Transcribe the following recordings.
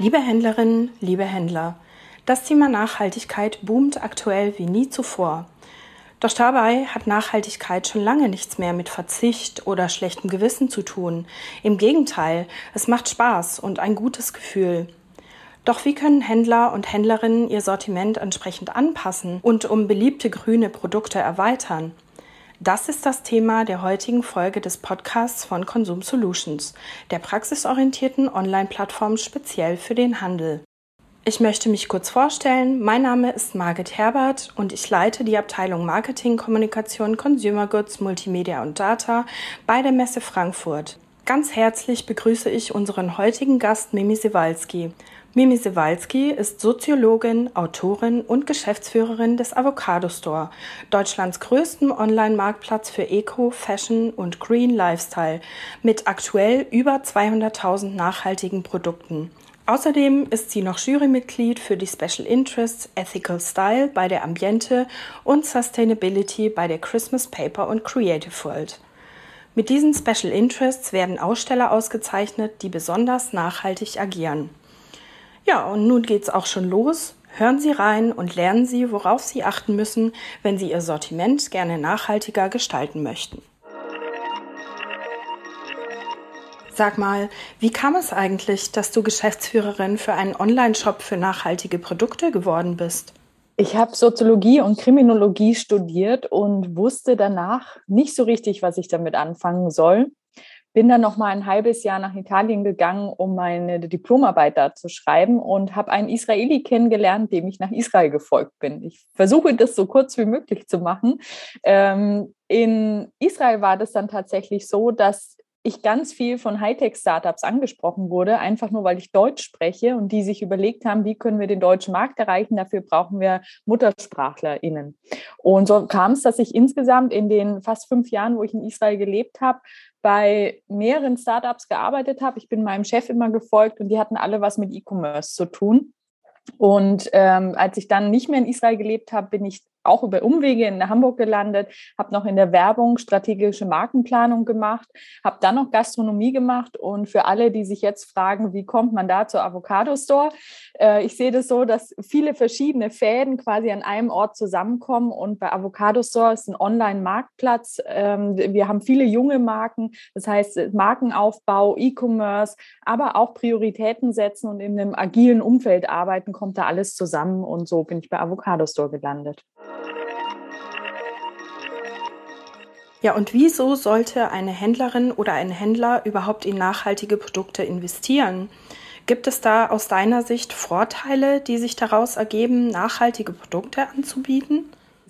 Liebe Händlerinnen, liebe Händler, das Thema Nachhaltigkeit boomt aktuell wie nie zuvor. Doch dabei hat Nachhaltigkeit schon lange nichts mehr mit Verzicht oder schlechtem Gewissen zu tun. Im Gegenteil, es macht Spaß und ein gutes Gefühl. Doch wie können Händler und Händlerinnen ihr Sortiment entsprechend anpassen und um beliebte grüne Produkte erweitern? Das ist das Thema der heutigen Folge des Podcasts von Consum Solutions, der praxisorientierten Online-Plattform speziell für den Handel. Ich möchte mich kurz vorstellen. Mein Name ist Margit Herbert und ich leite die Abteilung Marketing, Kommunikation, Consumer Goods, Multimedia und Data bei der Messe Frankfurt. Ganz herzlich begrüße ich unseren heutigen Gast Mimi Sewalski. Mimi Sewalski ist Soziologin, Autorin und Geschäftsführerin des Avocado Store, Deutschlands größten Online-Marktplatz für Eco, Fashion und Green Lifestyle mit aktuell über 200.000 nachhaltigen Produkten. Außerdem ist sie noch Jurymitglied für die Special Interests Ethical Style bei der Ambiente und Sustainability bei der Christmas Paper und Creative World. Mit diesen Special Interests werden Aussteller ausgezeichnet, die besonders nachhaltig agieren. Ja, und nun geht's auch schon los. Hören Sie rein und lernen Sie, worauf Sie achten müssen, wenn Sie Ihr Sortiment gerne nachhaltiger gestalten möchten. Sag mal, wie kam es eigentlich, dass du Geschäftsführerin für einen Online-Shop für nachhaltige Produkte geworden bist? Ich habe Soziologie und Kriminologie studiert und wusste danach nicht so richtig, was ich damit anfangen soll. Bin dann noch mal ein halbes Jahr nach Italien gegangen, um meine Diplomarbeit da zu schreiben und habe einen Israeli kennengelernt, dem ich nach Israel gefolgt bin. Ich versuche das so kurz wie möglich zu machen. Ähm, in Israel war das dann tatsächlich so, dass ich ganz viel von Hightech-Startups angesprochen wurde, einfach nur weil ich Deutsch spreche und die sich überlegt haben, wie können wir den deutschen Markt erreichen. Dafür brauchen wir MuttersprachlerInnen. Und so kam es, dass ich insgesamt in den fast fünf Jahren, wo ich in Israel gelebt habe, bei mehreren Startups gearbeitet habe. Ich bin meinem Chef immer gefolgt und die hatten alle was mit E-Commerce zu tun. Und ähm, als ich dann nicht mehr in Israel gelebt habe, bin ich auch über Umwege in Hamburg gelandet, habe noch in der Werbung strategische Markenplanung gemacht, habe dann noch Gastronomie gemacht und für alle, die sich jetzt fragen, wie kommt man da zur Avocado Store, äh, ich sehe das so, dass viele verschiedene Fäden quasi an einem Ort zusammenkommen und bei Avocado Store ist ein Online-Marktplatz. Ähm, wir haben viele junge Marken, das heißt Markenaufbau, E-Commerce, aber auch Prioritäten setzen und in einem agilen Umfeld arbeiten, kommt da alles zusammen und so bin ich bei Avocado Store gelandet. Ja, und wieso sollte eine Händlerin oder ein Händler überhaupt in nachhaltige Produkte investieren? Gibt es da aus deiner Sicht Vorteile, die sich daraus ergeben, nachhaltige Produkte anzubieten?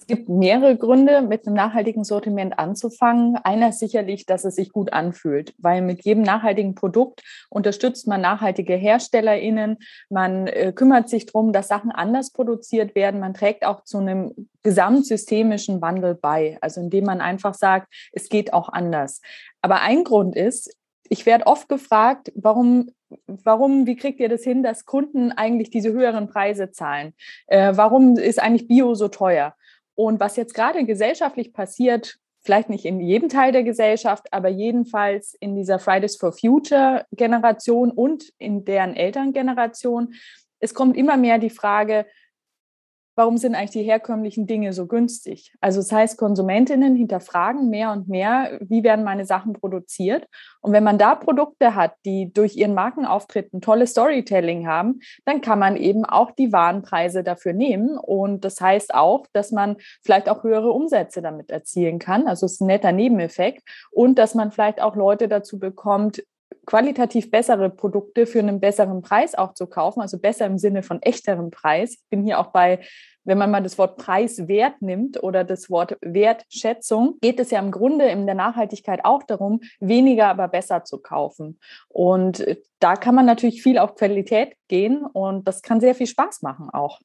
Gibt mehrere Gründe, mit einem nachhaltigen Sortiment anzufangen. Einer ist sicherlich, dass es sich gut anfühlt, weil mit jedem nachhaltigen Produkt unterstützt man nachhaltige HerstellerInnen. Man äh, kümmert sich darum, dass Sachen anders produziert werden. Man trägt auch zu einem gesamtsystemischen Wandel bei, also indem man einfach sagt, es geht auch anders. Aber ein Grund ist, ich werde oft gefragt, warum, warum, wie kriegt ihr das hin, dass Kunden eigentlich diese höheren Preise zahlen? Äh, warum ist eigentlich Bio so teuer? Und was jetzt gerade gesellschaftlich passiert, vielleicht nicht in jedem Teil der Gesellschaft, aber jedenfalls in dieser Fridays for Future Generation und in deren Elterngeneration, es kommt immer mehr die Frage, warum sind eigentlich die herkömmlichen Dinge so günstig? Also das heißt, Konsumentinnen hinterfragen mehr und mehr, wie werden meine Sachen produziert? Und wenn man da Produkte hat, die durch ihren Markenauftritt ein tolles Storytelling haben, dann kann man eben auch die Warenpreise dafür nehmen. Und das heißt auch, dass man vielleicht auch höhere Umsätze damit erzielen kann. Also es ist ein netter Nebeneffekt. Und dass man vielleicht auch Leute dazu bekommt, qualitativ bessere Produkte für einen besseren Preis auch zu kaufen, also besser im Sinne von echterem Preis. Ich bin hier auch bei, wenn man mal das Wort Preiswert nimmt oder das Wort Wertschätzung, geht es ja im Grunde in der Nachhaltigkeit auch darum, weniger, aber besser zu kaufen. Und da kann man natürlich viel auf Qualität gehen und das kann sehr viel Spaß machen auch.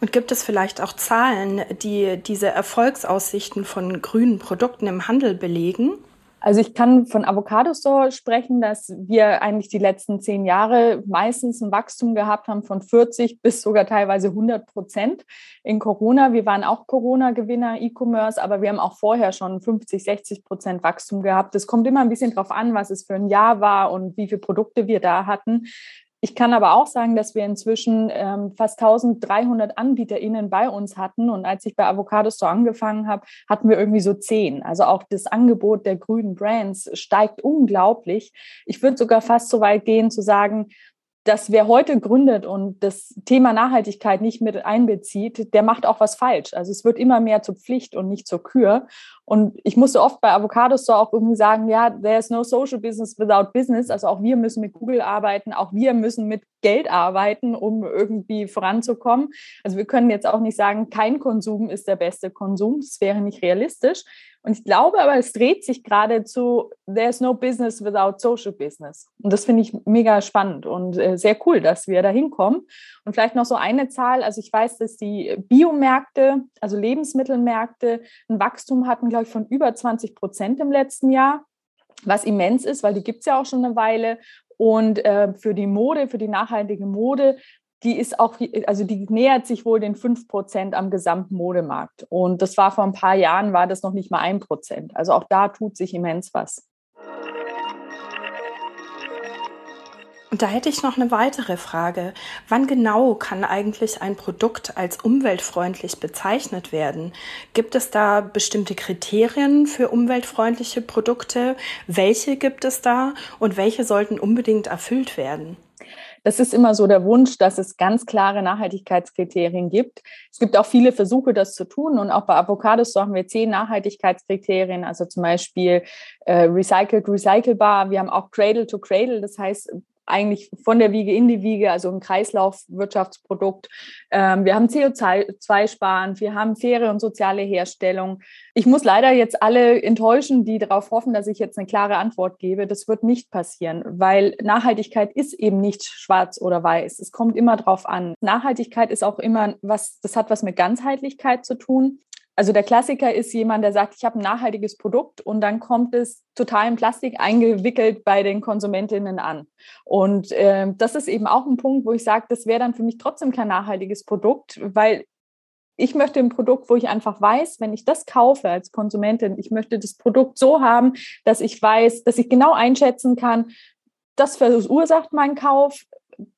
Und gibt es vielleicht auch Zahlen, die diese Erfolgsaussichten von grünen Produkten im Handel belegen? Also ich kann von Avocado Store sprechen, dass wir eigentlich die letzten zehn Jahre meistens ein Wachstum gehabt haben von 40 bis sogar teilweise 100 Prozent in Corona. Wir waren auch Corona-Gewinner E-Commerce, aber wir haben auch vorher schon 50, 60 Prozent Wachstum gehabt. Es kommt immer ein bisschen drauf an, was es für ein Jahr war und wie viele Produkte wir da hatten. Ich kann aber auch sagen, dass wir inzwischen ähm, fast 1300 AnbieterInnen bei uns hatten. Und als ich bei Avocado Store angefangen habe, hatten wir irgendwie so zehn. Also auch das Angebot der grünen Brands steigt unglaublich. Ich würde sogar fast so weit gehen zu sagen, dass wer heute gründet und das Thema Nachhaltigkeit nicht mit einbezieht, der macht auch was falsch. Also es wird immer mehr zur Pflicht und nicht zur Kür. Und ich musste oft bei Avocados so auch irgendwie sagen, ja, there's no social business without business. Also auch wir müssen mit Google arbeiten, auch wir müssen mit Geld arbeiten, um irgendwie voranzukommen. Also wir können jetzt auch nicht sagen, kein Konsum ist der beste Konsum. Das wäre nicht realistisch. Und ich glaube aber, es dreht sich gerade zu There's no business without social business. Und das finde ich mega spannend und äh, sehr cool, dass wir da hinkommen. Und vielleicht noch so eine Zahl. Also ich weiß, dass die Biomärkte, also Lebensmittelmärkte, ein Wachstum hatten, glaube ich, von über 20 Prozent im letzten Jahr, was immens ist, weil die gibt es ja auch schon eine Weile. Und äh, für die Mode, für die nachhaltige Mode die ist auch, also die nähert sich wohl den 5 Prozent am gesamten Modemarkt. Und das war vor ein paar Jahren, war das noch nicht mal ein Prozent. Also auch da tut sich immens was. Und da hätte ich noch eine weitere Frage. Wann genau kann eigentlich ein Produkt als umweltfreundlich bezeichnet werden? Gibt es da bestimmte Kriterien für umweltfreundliche Produkte? Welche gibt es da und welche sollten unbedingt erfüllt werden? Das ist immer so der Wunsch, dass es ganz klare Nachhaltigkeitskriterien gibt. Es gibt auch viele Versuche, das zu tun. Und auch bei Avocados haben wir zehn Nachhaltigkeitskriterien, also zum Beispiel äh, recycled, recycelbar. Wir haben auch Cradle to Cradle, das heißt eigentlich von der Wiege in die Wiege, also ein Kreislaufwirtschaftsprodukt. Ähm, wir haben CO2 sparen, wir haben faire und soziale Herstellung. Ich muss leider jetzt alle enttäuschen, die darauf hoffen, dass ich jetzt eine klare Antwort gebe. Das wird nicht passieren, weil Nachhaltigkeit ist eben nicht schwarz oder weiß. Es kommt immer drauf an. Nachhaltigkeit ist auch immer was, das hat was mit Ganzheitlichkeit zu tun. Also der Klassiker ist jemand, der sagt, ich habe ein nachhaltiges Produkt und dann kommt es total in Plastik eingewickelt bei den Konsumentinnen an. Und äh, das ist eben auch ein Punkt, wo ich sage, das wäre dann für mich trotzdem kein nachhaltiges Produkt, weil ich möchte ein Produkt, wo ich einfach weiß, wenn ich das kaufe als Konsumentin, ich möchte das Produkt so haben, dass ich weiß, dass ich genau einschätzen kann, das verursacht meinen Kauf,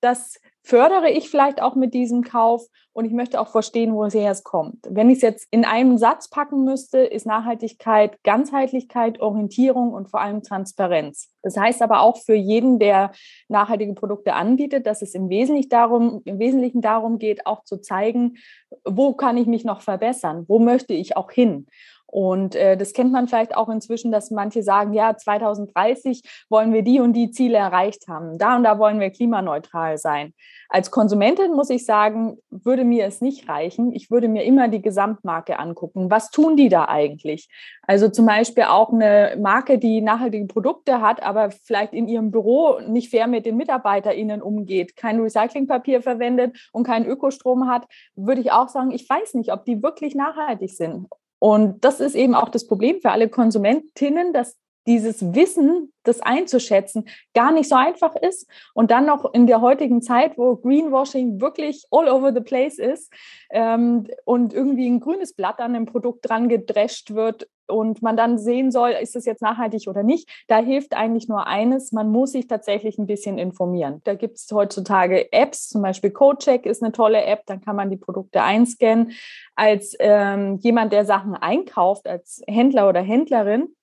das fördere ich vielleicht auch mit diesem Kauf und ich möchte auch verstehen, woher es kommt. Wenn ich es jetzt in einen Satz packen müsste, ist Nachhaltigkeit Ganzheitlichkeit, Orientierung und vor allem Transparenz. Das heißt aber auch für jeden, der nachhaltige Produkte anbietet, dass es im Wesentlichen darum, im Wesentlichen darum geht, auch zu zeigen, wo kann ich mich noch verbessern, wo möchte ich auch hin. Und äh, das kennt man vielleicht auch inzwischen, dass manche sagen, ja, 2030 wollen wir die und die Ziele erreicht haben. Da und da wollen wir klimaneutral sein. Als Konsumentin muss ich sagen, würde mir es nicht reichen. Ich würde mir immer die Gesamtmarke angucken. Was tun die da eigentlich? Also zum Beispiel auch eine Marke, die nachhaltige Produkte hat, aber vielleicht in ihrem Büro nicht fair mit den MitarbeiterInnen umgeht, kein Recyclingpapier verwendet und keinen Ökostrom hat, würde ich auch sagen, ich weiß nicht, ob die wirklich nachhaltig sind. Und das ist eben auch das Problem für alle Konsumentinnen, dass dieses Wissen, das einzuschätzen, gar nicht so einfach ist. Und dann noch in der heutigen Zeit, wo Greenwashing wirklich all over the place ist ähm, und irgendwie ein grünes Blatt an dem Produkt dran gedrescht wird und man dann sehen soll, ist es jetzt nachhaltig oder nicht, da hilft eigentlich nur eines, man muss sich tatsächlich ein bisschen informieren. Da gibt es heutzutage Apps, zum Beispiel CodeCheck ist eine tolle App, dann kann man die Produkte einscannen. Als ähm, jemand, der Sachen einkauft, als Händler oder Händlerin,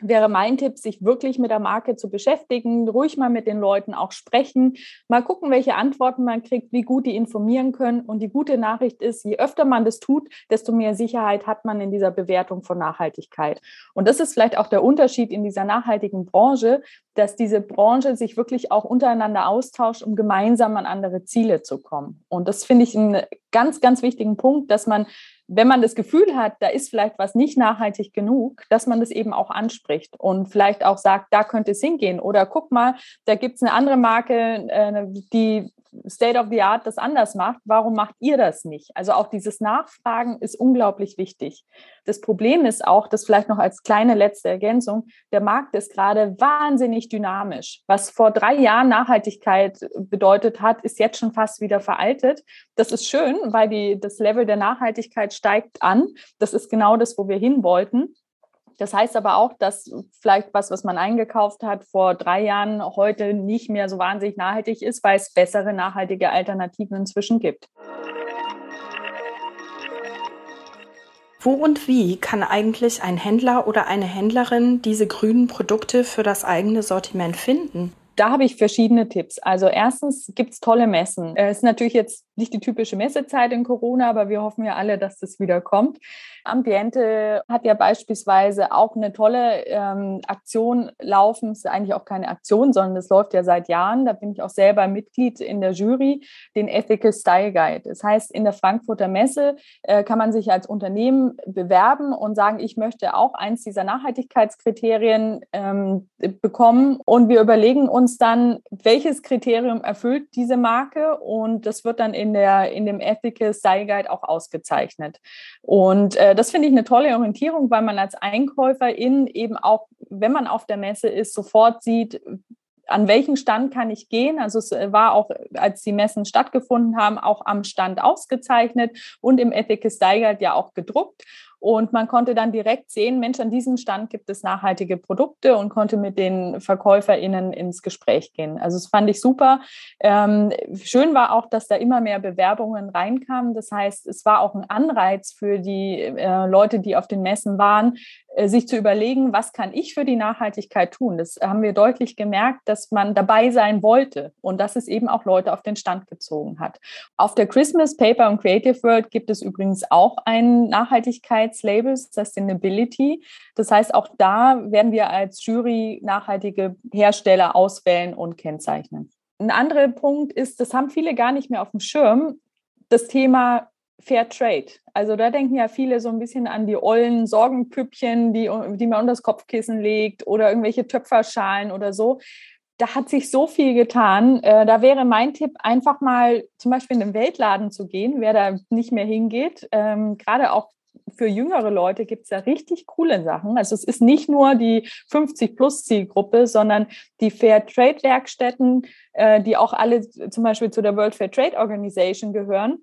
wäre mein Tipp, sich wirklich mit der Marke zu beschäftigen, ruhig mal mit den Leuten auch sprechen, mal gucken, welche Antworten man kriegt, wie gut die informieren können. Und die gute Nachricht ist, je öfter man das tut, desto mehr Sicherheit hat man in dieser Bewertung von Nachhaltigkeit. Und das ist vielleicht auch der Unterschied in dieser nachhaltigen Branche, dass diese Branche sich wirklich auch untereinander austauscht, um gemeinsam an andere Ziele zu kommen. Und das finde ich einen ganz, ganz wichtigen Punkt, dass man wenn man das Gefühl hat, da ist vielleicht was nicht nachhaltig genug, dass man das eben auch anspricht und vielleicht auch sagt, da könnte es hingehen. Oder guck mal, da gibt es eine andere Marke, äh, die State of the Art das anders macht, warum macht ihr das nicht? Also auch dieses Nachfragen ist unglaublich wichtig. Das Problem ist auch, das vielleicht noch als kleine letzte Ergänzung, der Markt ist gerade wahnsinnig dynamisch. Was vor drei Jahren Nachhaltigkeit bedeutet hat, ist jetzt schon fast wieder veraltet. Das ist schön, weil die, das Level der Nachhaltigkeit steigt an. Das ist genau das, wo wir hin wollten. Das heißt aber auch, dass vielleicht was, was man eingekauft hat vor drei Jahren, heute nicht mehr so wahnsinnig nachhaltig ist, weil es bessere nachhaltige Alternativen inzwischen gibt. Wo und wie kann eigentlich ein Händler oder eine Händlerin diese grünen Produkte für das eigene Sortiment finden? Da habe ich verschiedene Tipps. Also erstens gibt es tolle Messen. Es ist natürlich jetzt nicht die typische Messezeit in Corona, aber wir hoffen ja alle, dass das wieder kommt. Ambiente hat ja beispielsweise auch eine tolle ähm, Aktion laufen. Es ist eigentlich auch keine Aktion, sondern es läuft ja seit Jahren. Da bin ich auch selber Mitglied in der Jury, den Ethical Style Guide. Das heißt, in der Frankfurter Messe äh, kann man sich als Unternehmen bewerben und sagen, ich möchte auch eins dieser Nachhaltigkeitskriterien ähm, bekommen. Und wir überlegen uns dann, welches Kriterium erfüllt diese Marke und das wird dann in, der, in dem Ethical Style Guide auch ausgezeichnet. Und äh, das finde ich eine tolle Orientierung, weil man als Einkäuferin eben auch, wenn man auf der Messe ist, sofort sieht, an welchen Stand kann ich gehen? Also es war auch, als die Messen stattgefunden haben, auch am Stand ausgezeichnet und im Ethical Style Guide ja auch gedruckt. Und man konnte dann direkt sehen, Mensch, an diesem Stand gibt es nachhaltige Produkte und konnte mit den VerkäuferInnen ins Gespräch gehen. Also das fand ich super. Ähm, schön war auch, dass da immer mehr Bewerbungen reinkamen. Das heißt, es war auch ein Anreiz für die äh, Leute, die auf den Messen waren, äh, sich zu überlegen, was kann ich für die Nachhaltigkeit tun. Das haben wir deutlich gemerkt, dass man dabei sein wollte und dass es eben auch Leute auf den Stand gezogen hat. Auf der Christmas Paper und Creative World gibt es übrigens auch ein Nachhaltigkeitslabel, Sustainability. Das heißt, auch da werden wir als Jury nachhaltige Hersteller auswählen und kennzeichnen. Ein anderer Punkt ist, das haben viele gar nicht mehr auf dem Schirm, das Thema Fair Trade. Also da denken ja viele so ein bisschen an die ollen Sorgenpüppchen, die, die man unter das Kopfkissen legt oder irgendwelche Töpferschalen oder so. Da hat sich so viel getan. Äh, da wäre mein Tipp, einfach mal zum Beispiel in den Weltladen zu gehen, wer da nicht mehr hingeht. Ähm, gerade auch für jüngere Leute gibt es da richtig coole Sachen. Also es ist nicht nur die 50-Plus-Zielgruppe, sondern die Fair Trade-Werkstätten, äh, die auch alle zum Beispiel zu der World Fair Trade Organization gehören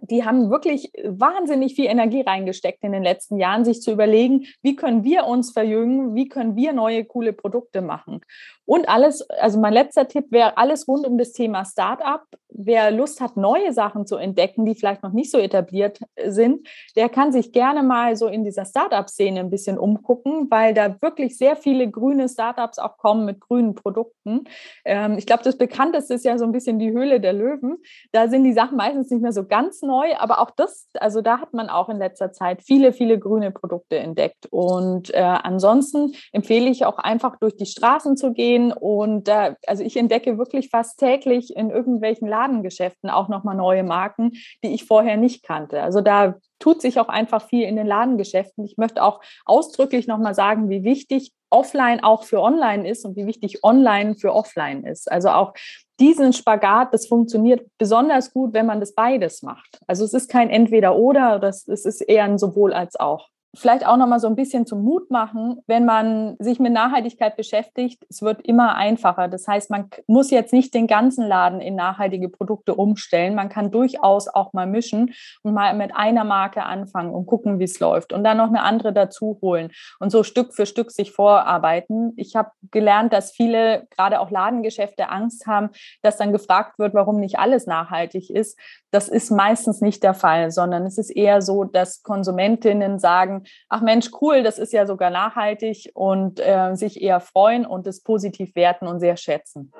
die haben wirklich wahnsinnig viel Energie reingesteckt in den letzten Jahren, sich zu überlegen, wie können wir uns verjüngen, wie können wir neue coole Produkte machen. Und alles, also mein letzter Tipp wäre alles rund um das Thema Startup. Wer Lust hat, neue Sachen zu entdecken, die vielleicht noch nicht so etabliert sind, der kann sich gerne mal so in dieser Startup-Szene ein bisschen umgucken, weil da wirklich sehr viele grüne Startups auch kommen mit grünen Produkten. Ähm, ich glaube, das bekannteste ist ja so ein bisschen die Höhle der Löwen. Da sind die Sachen meistens nicht mehr so ganz neu, aber auch das, also da hat man auch in letzter Zeit viele, viele grüne Produkte entdeckt. Und äh, ansonsten empfehle ich auch einfach durch die Straßen zu gehen und da, also ich entdecke wirklich fast täglich in irgendwelchen Ladengeschäften auch nochmal neue Marken, die ich vorher nicht kannte. Also da tut sich auch einfach viel in den Ladengeschäften. Ich möchte auch ausdrücklich nochmal sagen, wie wichtig offline auch für online ist und wie wichtig online für offline ist. Also auch diesen Spagat, das funktioniert besonders gut, wenn man das beides macht. Also es ist kein Entweder-Oder, es ist eher ein sowohl als auch vielleicht auch noch mal so ein bisschen zum Mut machen, wenn man sich mit Nachhaltigkeit beschäftigt, es wird immer einfacher. Das heißt, man muss jetzt nicht den ganzen Laden in nachhaltige Produkte umstellen. Man kann durchaus auch mal mischen und mal mit einer Marke anfangen und gucken, wie es läuft und dann noch eine andere dazu holen und so Stück für Stück sich vorarbeiten. Ich habe gelernt, dass viele, gerade auch Ladengeschäfte, Angst haben, dass dann gefragt wird, warum nicht alles nachhaltig ist. Das ist meistens nicht der Fall, sondern es ist eher so, dass Konsumentinnen sagen, ach Mensch, cool, das ist ja sogar nachhaltig und äh, sich eher freuen und es positiv werten und sehr schätzen.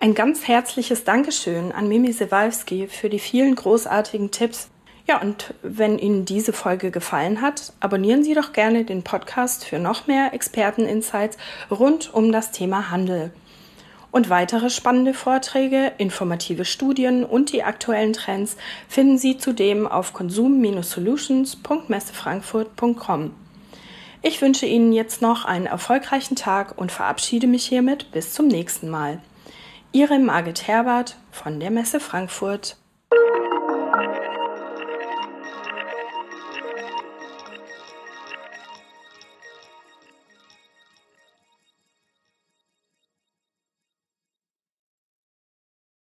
Ein ganz herzliches Dankeschön an Mimi Sewalski für die vielen großartigen Tipps. Ja, und wenn Ihnen diese Folge gefallen hat, abonnieren Sie doch gerne den Podcast für noch mehr Experteninsights rund um das Thema Handel. Und weitere spannende Vorträge, informative Studien und die aktuellen Trends finden Sie zudem auf konsum-solutions.messefrankfurt.com. Ich wünsche Ihnen jetzt noch einen erfolgreichen Tag und verabschiede mich hiermit bis zum nächsten Mal. Ihre Margit Herbert von der Messe Frankfurt.